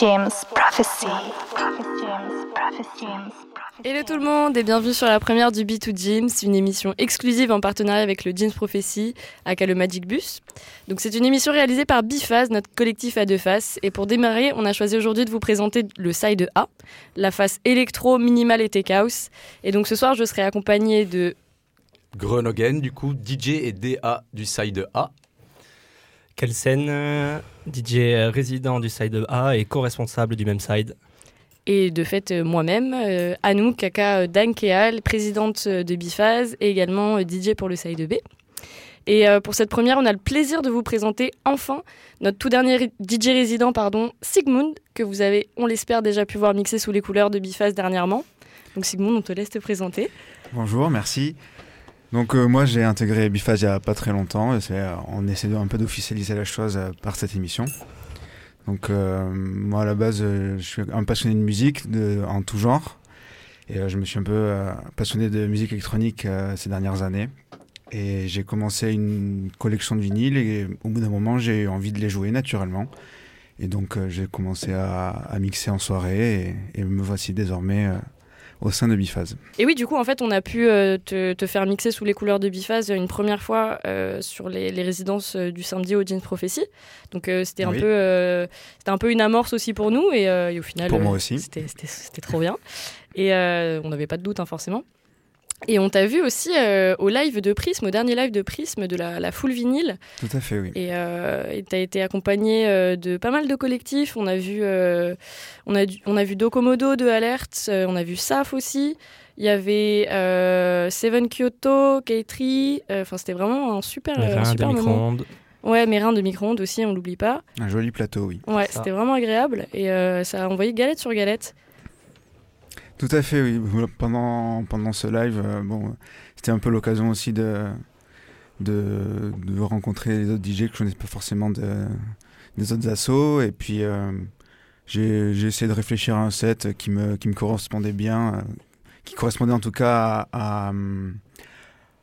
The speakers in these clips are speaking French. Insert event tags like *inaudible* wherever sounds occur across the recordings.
James Prophecy. Hello tout le monde et bienvenue sur la première du B2 James, une émission exclusive en partenariat avec le James Prophecy, aka le Magic Bus. Donc c'est une émission réalisée par Biphase, notre collectif à deux faces. Et pour démarrer, on a choisi aujourd'hui de vous présenter le side A, la face électro, minimal et tech house. Et donc ce soir, je serai accompagné de Grenogen, du coup, DJ et DA du side A. Kelsen, euh, DJ résident du side A et co-responsable du même side? et de fait euh, moi-même, euh, Anouk, Kaka Dankeal, présidente euh, de Biphase et également euh, DJ pour le side B. Et euh, pour cette première, on a le plaisir de vous présenter enfin notre tout dernier DJ résident, pardon, Sigmund, que vous avez, on l'espère, déjà pu voir mixer sous les couleurs de Biphase dernièrement. Donc Sigmund, on te laisse te présenter. Bonjour, merci. Donc euh, moi j'ai intégré Biphase il n'y a pas très longtemps euh, on essaie un peu d'officialiser la chose euh, par cette émission. Donc euh, moi à la base je suis un passionné de musique en tout genre et je me suis un peu passionné de musique électronique ces dernières années et j'ai commencé une collection de vinyles et au bout d'un moment j'ai eu envie de les jouer naturellement et donc j'ai commencé à, mixer en soirée et, me voici désormais au sein de Biphase. Et oui, du coup, en fait, on a pu euh, te, te faire mixer sous les couleurs de Biphase une première fois euh, sur les, les résidences euh, du samedi au Jeans Prophecy. Donc, euh, c'était un, Oui. peu, c'était un peu une amorce aussi pour nous. Et, et au final, Pour moi aussi. C'était, c'était, c'était trop bien. Et on n'avait pas de doute, hein, forcément. Et on t'a vu aussi euh, au live de Prisme, au dernier live de Prisme de la, la full vinyle. Tout à fait, oui. Et euh, tu as été accompagné euh, de pas mal de collectifs. On a vu, euh, on a, du- on a vu Docomodo de Alert, euh, on a vu SAF aussi. Il y avait euh, Seven Kyoto, K3. euh, Enfin, c'était vraiment un super, un un de super moment. micro-ondes. Ouais, Mérin de micro-ondes aussi, on l'oublie pas. Un joli plateau, oui. Ouais, c'était vraiment agréable. Et euh, ça a envoyé galette sur galette. Tout à fait, oui. Pendant, pendant ce live, euh, bon, euh, c'était un peu l'occasion aussi de, de, de rencontrer les autres DJ que je connaissais pas forcément de, des autres assos. Et puis, euh, j'ai essayé de réfléchir à un set qui me, qui me correspondait bien, euh, qui correspondait en tout cas à, à,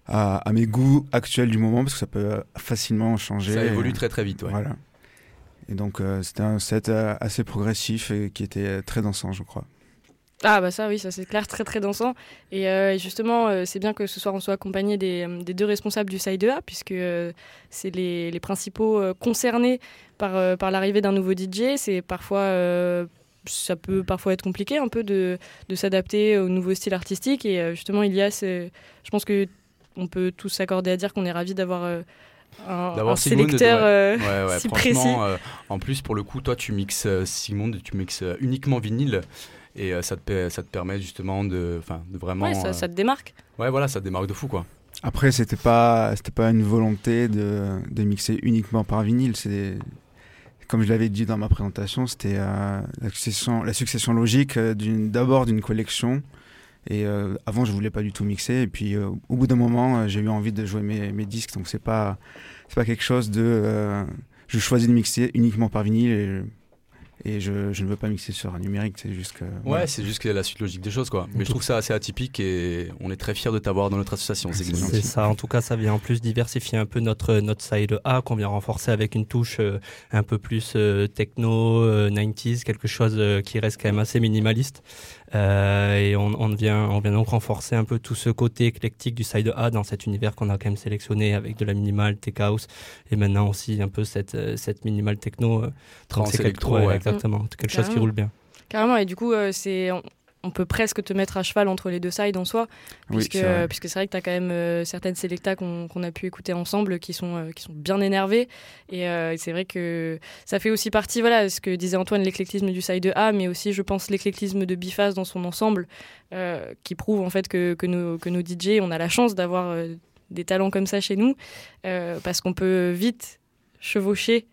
à- à mes goûts actuels du moment, parce que ça peut facilement changer. Ça évolue Et- très très vite, ouais. Voilà. Et donc, euh, c'était un set euh, assez progressif et qui était euh, très dansant, je crois. Ah bah ça oui, ça c'est clair, très très dansant. Et euh, justement, euh, c'est bien que ce soir on soit accompagné des, euh, des deux responsables du Side A, puisque euh, c'est les, les principaux concernés par, par l'arrivée d'un nouveau DJ. C'est parfois... ça peut parfois être compliqué un peu de, de s'adapter au nouveau style artistique. Et justement, Ilias, je pense que on peut tous s'accorder à dire qu'on est ravis d'avoir un, D'avoir sélecteur ouais. euh, Ouais, ouais, si euh, en plus, pour le coup, toi, tu mixes euh, Sigmund, tu mixes uniquement vinyle. Et euh, ça, te, ça te permet justement de, enfin, de vraiment. ouais, ça, euh, ça te démarque. ouais, voilà, ça te démarque de fou, quoi. Après, c'était pas, c'était pas une volonté de, de mixer uniquement par vinyle. C'est, comme je l'avais dit dans ma présentation, c'était euh, la, succession, la succession logique d'une, d'abord d'une collection. Et euh, avant, je voulais pas du tout mixer. Et puis, euh, au bout d'un moment, j'ai eu envie de jouer mes, mes disques. Donc, c'est pas, c'est pas quelque chose de. euh, je choisis de mixer uniquement par vinyle et, et je, je ne veux pas mixer sur un numérique. C'est juste que. Ouais, voilà. c'est juste que la suite logique des choses, quoi. Mais je trouve ça assez atypique et on est très fiers de t'avoir dans notre association, C'est gentil. Ça, en tout cas, ça vient en plus diversifier un peu notre, notre side A qu'on vient renforcer avec une touche euh, un peu plus euh, techno, euh, 90s, quelque chose euh, qui reste quand même assez minimaliste. Euh, et on, on, vient, on vient donc renforcer un peu tout ce côté éclectique du side A dans cet univers qu'on a quand même sélectionné avec de la minimal, tech house et maintenant aussi un peu cette, cette minimal techno. euh, quelque- électro, ouais, ouais. Exactement, quelque chose qui roule bien. Carrément, et du coup, euh, c'est, on, on peut presque te mettre à cheval entre les deux sides en soi, Oui, puisque c'est vrai. euh, puisque c'est vrai que tu as quand même euh, certaines sélectas qu'on qu'on a pu écouter ensemble qui sont, euh, qui sont bien énervées. Et euh, c'est vrai que ça fait aussi partie, voilà, ce que disait Antoine, l'éclectisme du side A, mais aussi, je pense, l'éclectisme de Biphase dans son ensemble, euh, qui prouve en fait que, que, nos, que nos DJ, on a la chance d'avoir euh, des talents comme ça chez nous, euh, parce qu'on peut vite chevaucher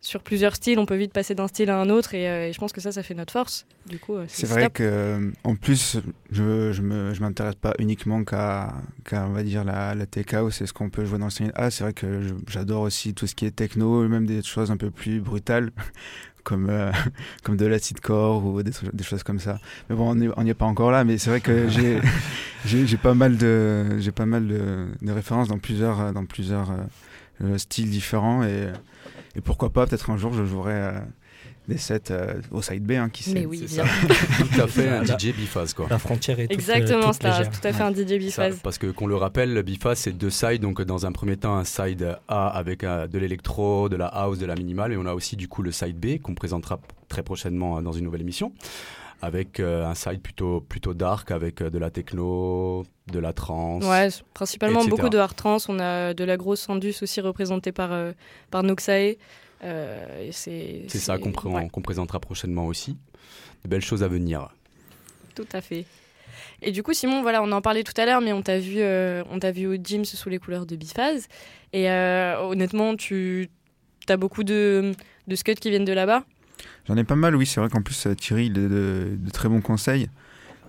sur plusieurs styles, on peut vite passer d'un style à un autre et, euh, et je pense que ça, ça fait notre force. Du coup, euh, C'est vrai que, euh, en plus, je je m'intéresse pas uniquement qu'à qu'à on va dire la la tech house et ce qu'on peut jouer dans le style A. C'est vrai que j'adore aussi tout ce qui est techno, même des choses un peu plus brutales. *laughs* Comme, comme de l'acid-core ou des, choses comme ça. Mais bon, on n'y est pas encore là, mais c'est vrai que *laughs* j'ai pas mal de, j'ai pas mal de, de références dans plusieurs, dans plusieurs styles différents et, et pourquoi pas, peut-être un jour je jouerai euh, des sets euh, au side B hein, qui Mais sait- oui, c'est bien. *laughs* Tout à fait un. DJ biphase quoi. La frontière est toute, euh, Exactement, toute c'est un- légère. tout à fait un DJ Ça, biphase. parce que qu'on le rappelle, le biphase c'est deux sides. Donc dans un premier temps un side A avec euh, de l'électro, de la house, de la minimale, et on a aussi du coup le side B qu'on présentera très prochainement euh, dans une nouvelle émission, avec euh, un side plutôt plutôt dark avec euh, de la techno, de la trance. Ouais, principalement etc. beaucoup de hard trance. On a de la grosse Sandus aussi représentée par, euh, par Noxae. Euh, c'est ça qu'on ouais, présentera prochainement aussi. De belles choses à venir. tout à fait. Et du coup, Simon, voilà, on en parlait tout à l'heure, mais on t'a vu, euh, on t'a vu au gym sous les couleurs de Biphase. Et euh, honnêtement, tu as beaucoup de, de scuds qui viennent de là-bas? J'en ai pas mal, oui. C'est vrai qu'en plus, euh, Thierry, il a de, de très bons conseils.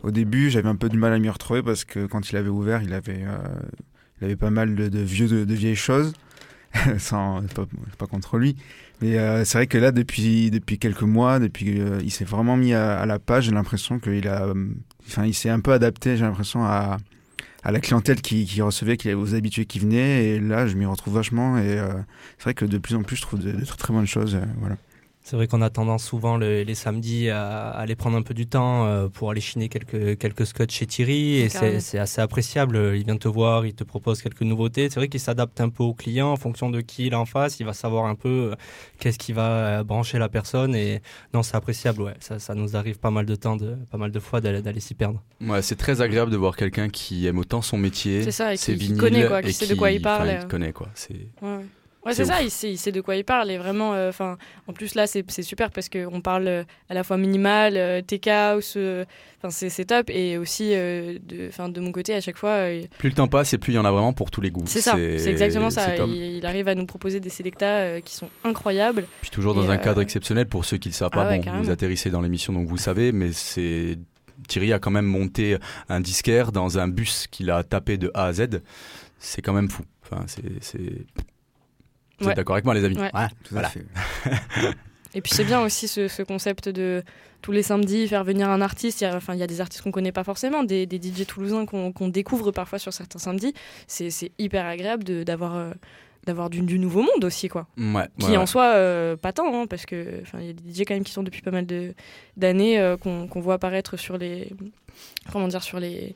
Au début, j'avais un peu du mal à m'y retrouver parce que quand il avait ouvert, il avait, euh, il avait pas mal de, vieux, de, vieilles choses. *laughs* Sans, pas, pas contre lui. Mais euh, c'est vrai que là, depuis, depuis quelques mois, depuis, euh, il s'est vraiment mis à, la page. J'ai l'impression qu'il a, s'est un peu adapté. J'ai l'impression à, à la clientèle qui, qui recevait, avait aux habitués qui venaient. Et là, je m'y retrouve vachement. Et c'est vrai que de plus en plus, je trouve de, très, très bonnes choses. voilà. C'est vrai qu'on a tendance souvent le- les samedis à, à aller prendre un peu du temps euh, pour aller chiner quelques, quelques scotch chez Thierry et c'est assez appréciable. Il vient te voir, il te propose quelques nouveautés. C'est vrai qu'il s'adapte un peu au client en fonction de qui il a en face. Il va savoir un peu euh, qu'est-ce qui va euh, brancher la personne et non, c'est appréciable. Ouais, ça, ça nous arrive pas mal de temps, de, pas mal de fois d'aller s'y perdre. Ouais, c'est très agréable de voir quelqu'un qui aime autant son métier. C'est ça, et ses qui- qui vinyles, connaît, quoi, qui et sait de quoi il parle, il connaît quoi. C'est Ouais, ouais. C'est ça, il sait, il sait de quoi il parle. Et vraiment, euh, en plus, là, c'est super parce qu'on parle euh, à la fois minimal, euh, tech house, euh, enfin, c'est top. Et aussi, de, de mon côté, à chaque fois, plus le temps passe et plus il y en a vraiment pour tous les goûts. c'est ça, c'est exactement ça. Il, il arrive à nous proposer des sélectas qui sont incroyables. Puis toujours dans Et, un cadre exceptionnel pour ceux qui ne le savent pas. Ah ouais, bon, carrément. vous atterrissez dans l'émission donc vous savez, mais c'est Thierry a quand même monté un disquaire dans un bus qu'il a tapé de A à Z. C'est quand même fou. Enfin, c'est. C'est- Vous Ouais. êtes d'accord avec moi, les amis Ouais. Tout Voilà. à fait. *laughs* Et puis c'est bien aussi ce, ce concept de tous les samedis faire venir un artiste. Il y a, enfin, il y a des artistes qu'on connaît pas forcément, des, des DJ toulousains qu'on qu'on découvre parfois sur certains samedis. C'est c'est hyper agréable de- d'avoir euh, d'avoir du, du nouveau monde aussi, quoi. Ouais, Qui ouais, en ouais. soit euh, pas tant, hein, parce que enfin, il y a des DJ quand même qui sont depuis pas mal de- d'années euh, qu'on qu'on voit apparaître sur les comment dire sur les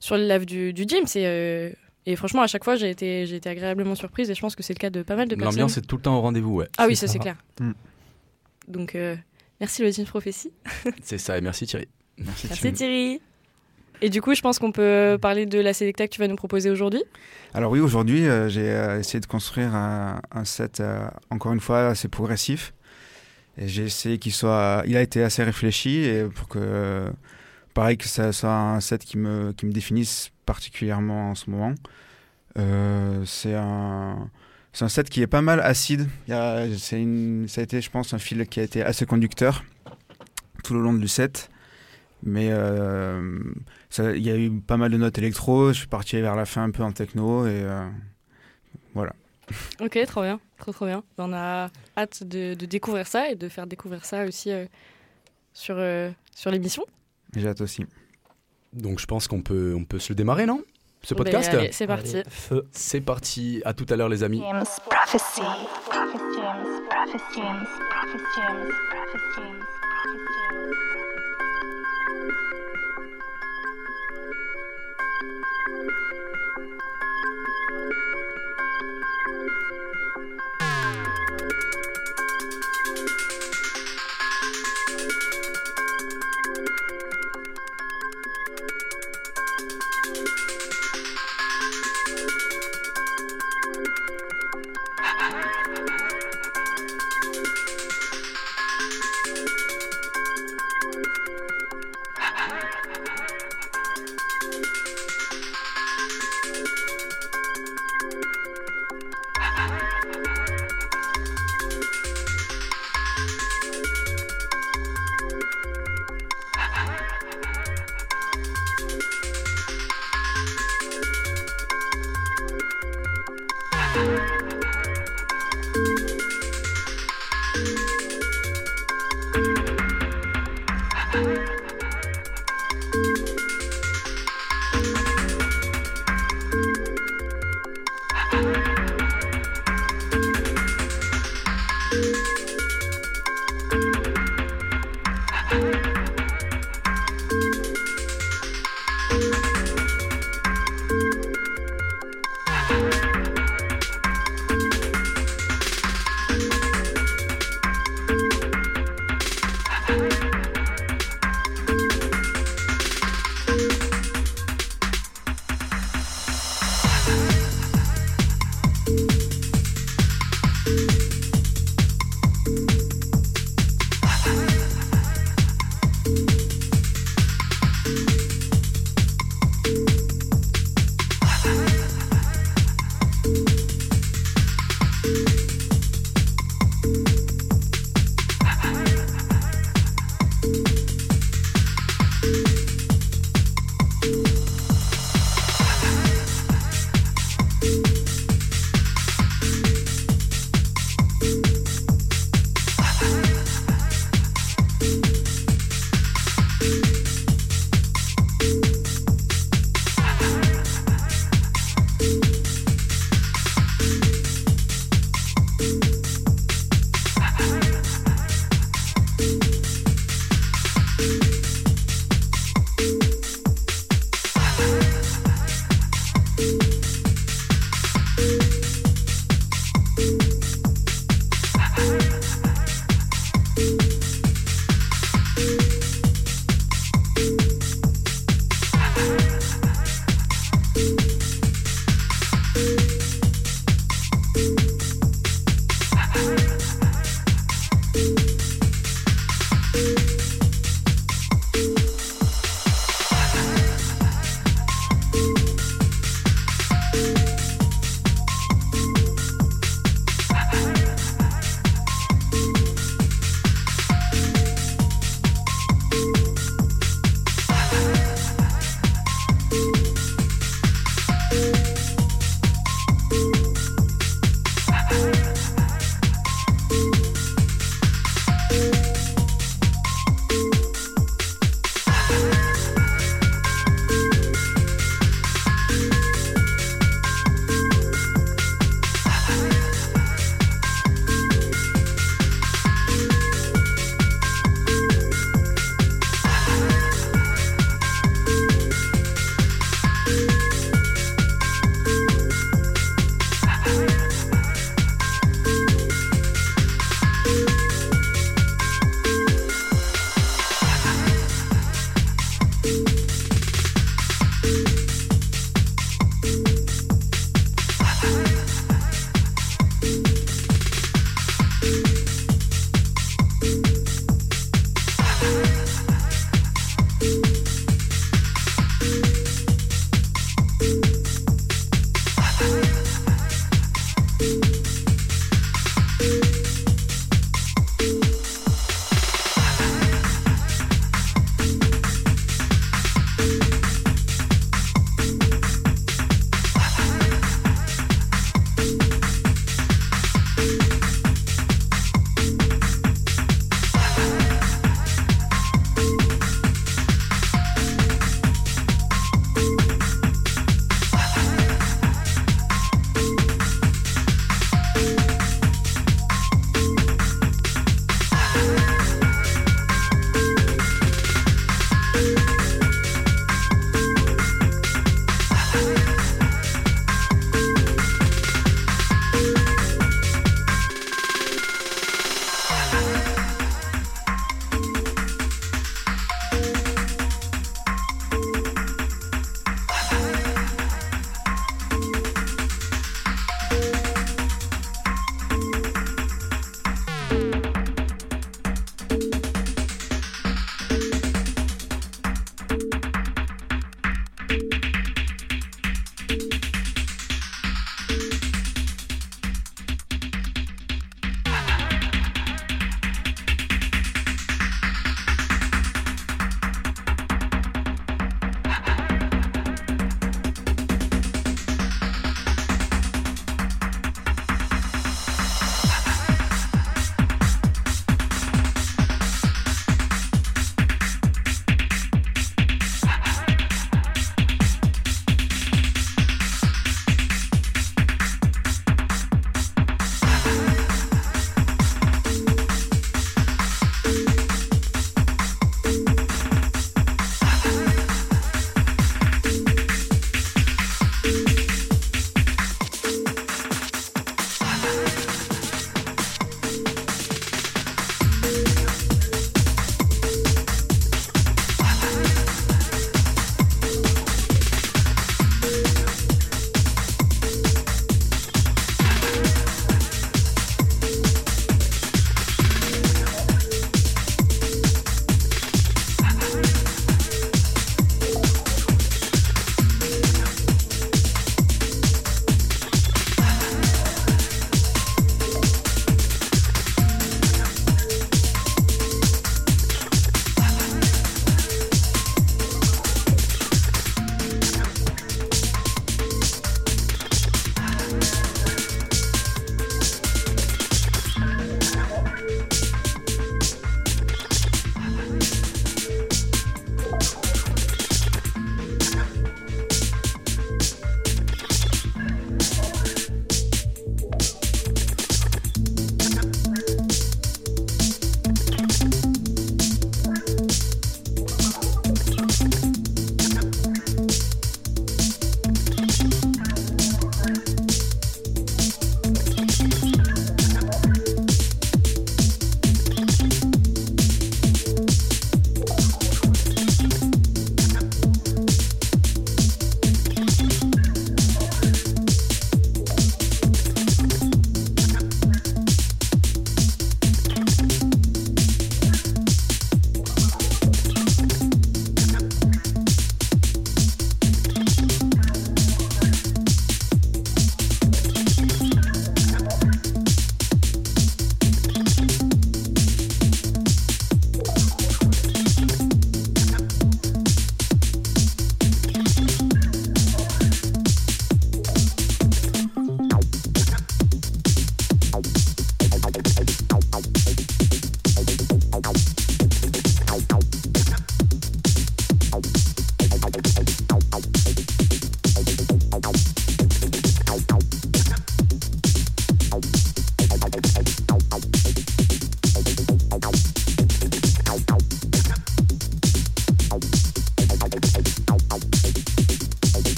sur les lives du, du gym. C'est euh, et franchement à chaque fois j'ai été j'ai été agréablement surprise et je pense que c'est le cas de pas mal de personnes. L'ambiance est tout le temps au rendez-vous, ouais. Ah oui, ça ça. c'est clair. Mm. Donc euh, merci le Gym Prophétie. *laughs* C'est ça, et merci Thierry. Merci. Merci Thierry. Et du coup, je pense qu'on peut parler de la Selecta que tu vas nous proposer aujourd'hui. Alors oui, aujourd'hui, euh, j'ai euh, essayé de construire un, un set, euh, encore une fois, assez progressif. Et j'ai essayé qu'il soit... Il a été assez réfléchi et pour que... pareil, que ça soit un set qui me, qui me définisse particulièrement en ce moment. Euh, c'est un... Un set qui est pas mal acide. A, une, ça a été, je pense, un fil qui a été assez conducteur tout le long du set. Mais euh, ça- il y a eu pas mal de notes électro. Je suis parti vers la fin un peu en techno et euh, voilà. Ok, trop bien, trop trop bien. On a hâte de, de découvrir ça et de faire découvrir ça aussi sur, sur l'émission. J'ai hâte aussi. Donc je pense qu'on peut, on peut se le démarrer, non? Ce podcast allez, c'est parti. Feu. C'est parti, à tout à l'heure les amis. James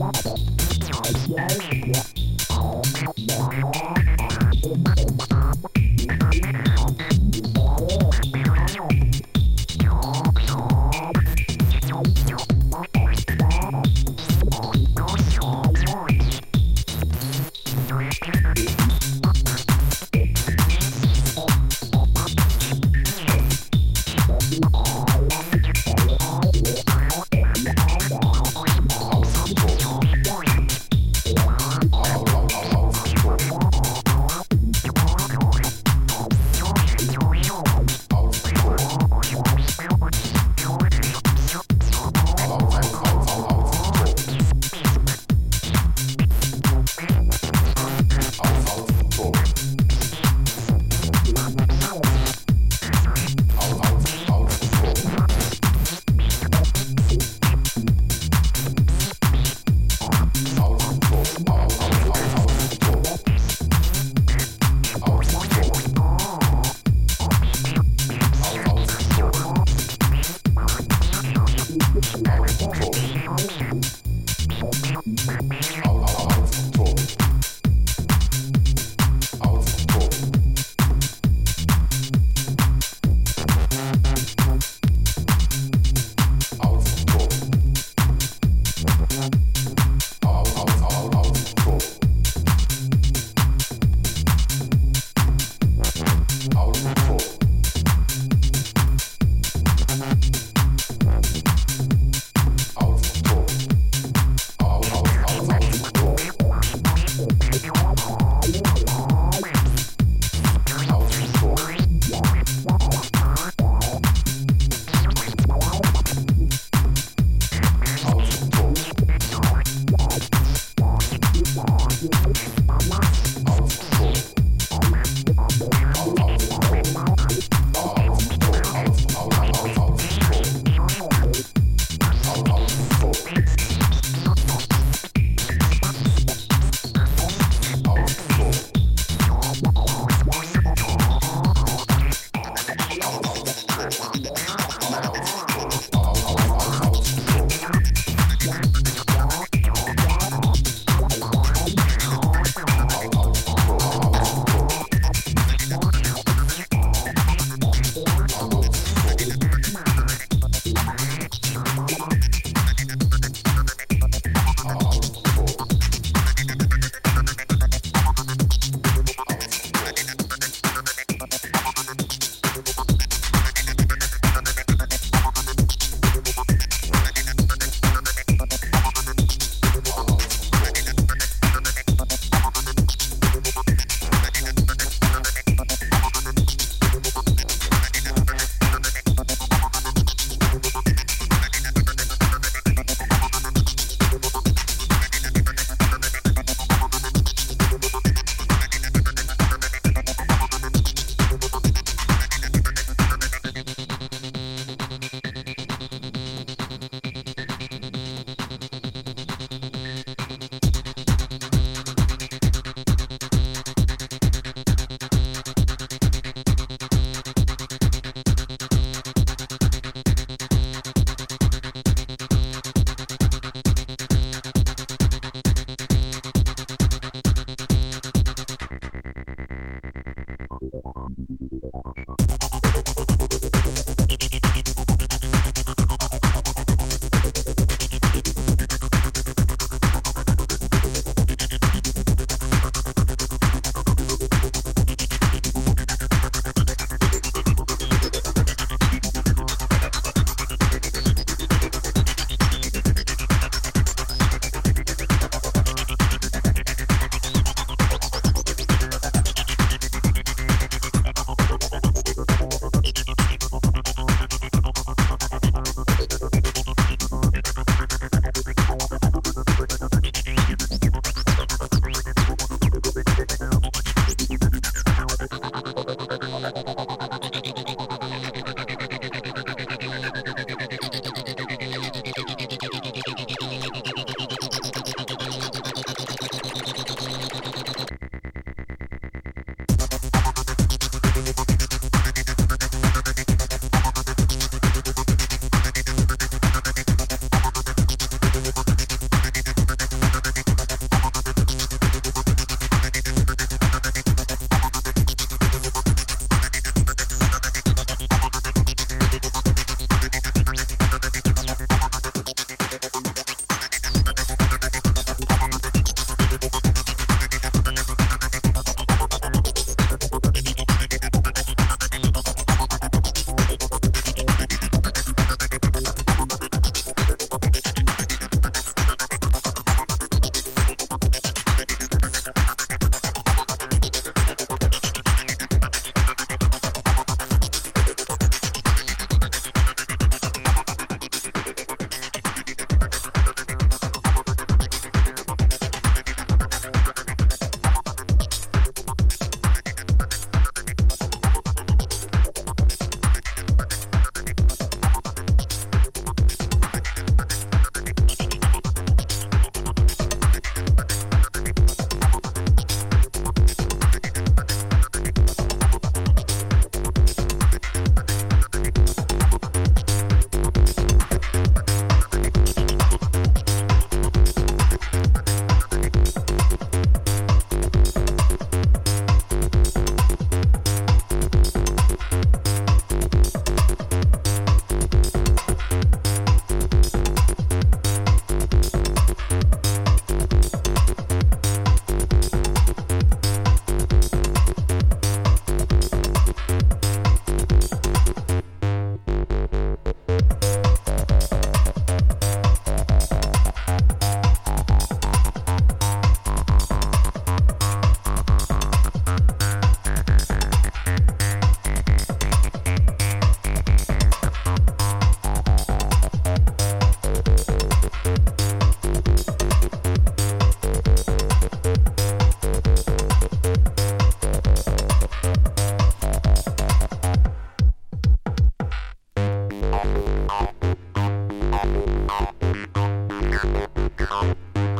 Yeah.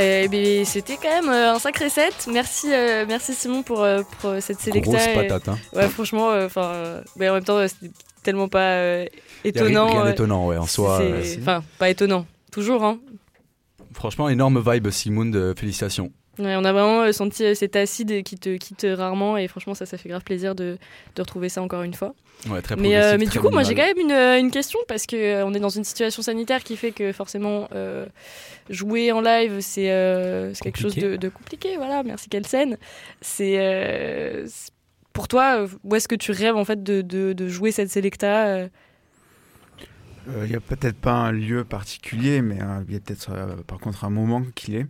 Euh, C'était quand même euh, un sacré set. Merci, euh, merci Simon pour, pour cette sélecta. Grosse patate. Hein. Ouais, franchement, enfin, en même temps, c'était tellement pas étonnant. rien, ouais, en soi. Enfin, pas étonnant. Toujours, hein. franchement, énorme vibe, euh, félicitations. Ouais, on a vraiment euh, senti euh, cet acide qui te quitte rarement et franchement, ça, ça fait grave plaisir de, de retrouver ça encore une fois. Ouais, très Mais, euh, mais très du coup, moi j'ai quand même une, une question parce que euh, on est dans une situation sanitaire qui fait que forcément euh, jouer en live c'est euh, c'est quelque chose de, de compliqué. Voilà, merci Kelsen. C'est euh, pour toi, où est-ce que tu rêves en fait de, de, de jouer cette Selecta Il n'y a peut-être pas un lieu particulier, mais euh, il y a peut-être euh, par contre un moment qu'il est.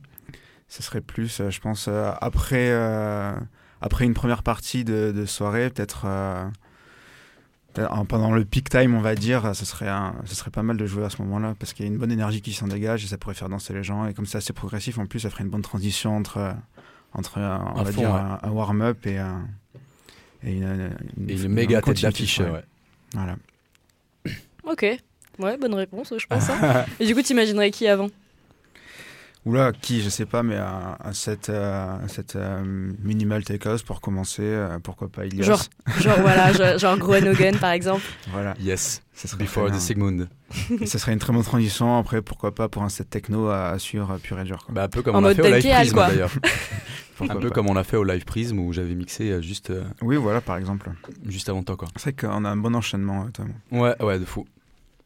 Ce serait plus, euh, je pense, euh, après, euh, après une première partie de, de soirée, peut-être euh, peut-être, en- pendant le peak time, on va dire, ce serait, un- ce serait pas mal de jouer à ce moment-là, parce qu'il y a une bonne énergie qui s'en dégage et ça pourrait faire danser les gens. Et comme c'est assez progressif, en plus, ça ferait une bonne transition entre, entre euh, on va fond, dire, ouais. un, un warm-up et, un- et une, Et une- une méga tête d'affiche. ouais. ouais. Voilà. Ok, ouais, bonne réponse, je pense. hein. *laughs* et du coup, t'imaginerais qui avant? Oula, qui, je sais pas, mais un, un set, euh, un set euh, minimal take house pour commencer, euh, pourquoi pas Ilias. Genre, genre voilà, *laughs* genre, genre Groenhogan par exemple. Voilà, Yes. ça serait, Before très the. Sigmund. Et ça serait une très bonne transition. Après, pourquoi pas pour un set techno à, à suivre euh, pur et dur. quoi. Bah, un peu comme En on a fait au live Prism d'ailleurs. *laughs* Un peu pas. comme on a fait au live Prism où j'avais mixé euh, juste, euh, Oui, voilà, par exemple. juste avant toi quoi. C'est vrai qu'on a un bon enchaînement, euh, toi. Ouais, ouais, de fou.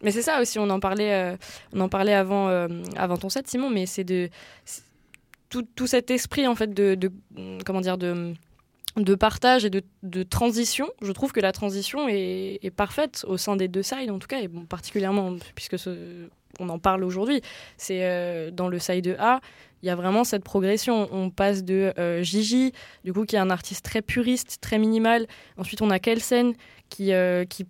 Mais c'est ça aussi, on en parlait, euh, on en parlait avant, euh, avant ton set, Simon, mais c'est de tout, tout cet esprit en fait de, comment dire de de partage et de, de transition. Je trouve que la transition est, est parfaite au sein des deux sides en tout cas, et bon, particulièrement puisque ce- on en parle aujourd'hui. C'est euh, dans le side A, il y a vraiment cette progression. On passe de euh, Gigi, du coup, qui est un artiste très puriste, très minimal. Ensuite, on a Kelsen, qui, euh, qui,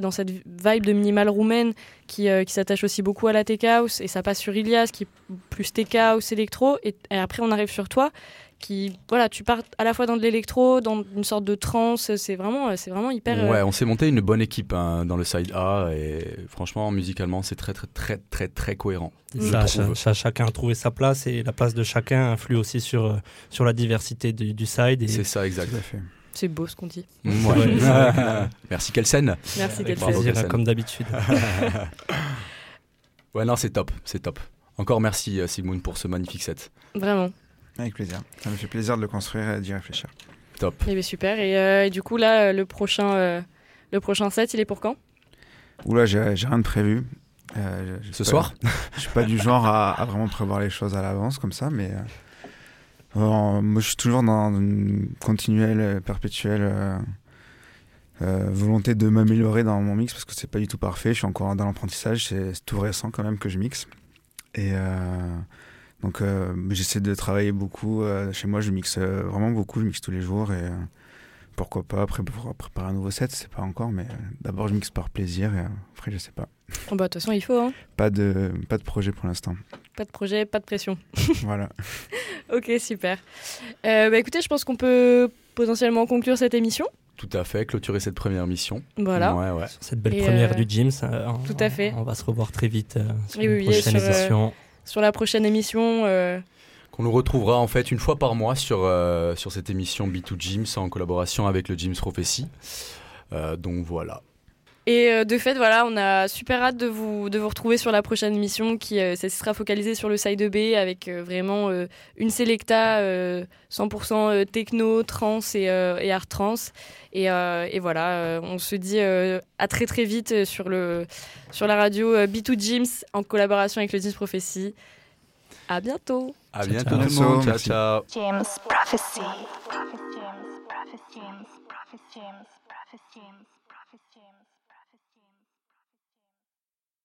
dans cette vibe de minimal roumaine, qui, euh, qui s'attache aussi beaucoup à la tech house. Et ça passe sur Ilias, qui est plus tech house, électro. Et après, on arrive sur toi, qui, voilà, tu pars à la fois dans de l'électro, dans une sorte de trance. C'est vraiment, c'est vraiment hyper. euh, Ouais, on s'est monté une bonne équipe hein, dans le side A et franchement, musicalement, c'est très, très, très, très, très cohérent. Ça, chacun a trouvé sa place et la place de chacun influe aussi sur, euh, sur la diversité du, du side. Et C'est ça, exact. C'est beau ce qu'on dit. Ouais. *laughs* *laughs* Merci Kelsen. Merci, Kelsen. comme d'habitude. *laughs* Ouais, non, c'est top, c'est top. Encore merci euh, Sigmund pour ce magnifique set. Vraiment. Avec plaisir. Ça me fait plaisir de le construire et d'y réfléchir. Top. Eh bien, super. Et, euh, et du coup, là, euh, le prochain, euh, le prochain set, il est pour quand? Oula, j'ai j'ai rien de prévu. Euh, Ce soir? *laughs* Je suis pas du genre à, à vraiment prévoir les choses à l'avance comme ça, mais moi je suis toujours dans une continuelle, perpétuelle euh, euh, volonté de m'améliorer dans mon mix parce que c'est pas du tout parfait. Je suis encore dans l'apprentissage, c'est c'est tout récent quand même que je mixe. Et euh, donc euh, j'essaie de travailler beaucoup. euh, chez moi, je mixe euh, vraiment beaucoup, je mixe tous les jours et euh, pourquoi pas après pour préparer un nouveau set, c'est pas encore, mais euh, d'abord je mixe par plaisir et euh, après je sais pas. Oh, bah, De toute façon, il faut. Hein. *laughs* Pas de, pas de projet pour l'instant. Pas de projet, pas de pression. *laughs* voilà. *laughs* Ok, super. Euh, bah, écoutez, je pense qu'on peut potentiellement conclure cette émission. Tout à fait, clôturer cette première mission. Voilà. Ouais, ouais. Sur cette belle Et, première euh, du gym, ça, on- tout à fait. On va se revoir très vite euh, sur Oui, une oui, oui, prochaine sur, euh, édition. Sur la prochaine émission, euh, Qu'on nous retrouvera en fait une fois par mois sur, euh, sur cette émission B2 Gyms en collaboration avec le Gyms Prophecy. Euh, donc voilà. Et euh, de fait, voilà, on a super hâte de vous, de vous retrouver sur la prochaine émission qui euh, ça sera focalisée sur le side B avec euh, vraiment euh, une selecta euh, 100% euh, techno, trance et, euh, et art trance. Et, euh, et voilà, euh, on se dit euh, à très très vite sur, le, sur la radio euh, B2 Gyms en collaboration avec le Gyms Prophecy. À bientôt! À bientôt ciao. tout le monde. Ciao, ciao. James Prophecy. James. James. James.